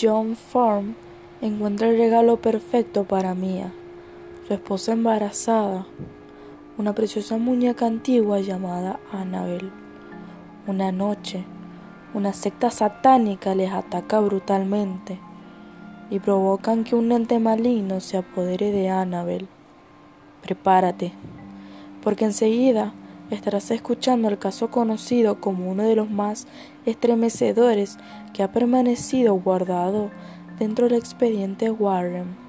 John Farm encuentra el regalo perfecto para Mia, su esposa embarazada, una preciosa muñeca antigua llamada Annabel. Una noche, una secta satánica les ataca brutalmente y provocan que un ente maligno se apodere de Annabel. Prepárate, porque enseguida estarás escuchando el caso conocido como uno de los más estremecedores que ha permanecido guardado dentro del expediente Warren.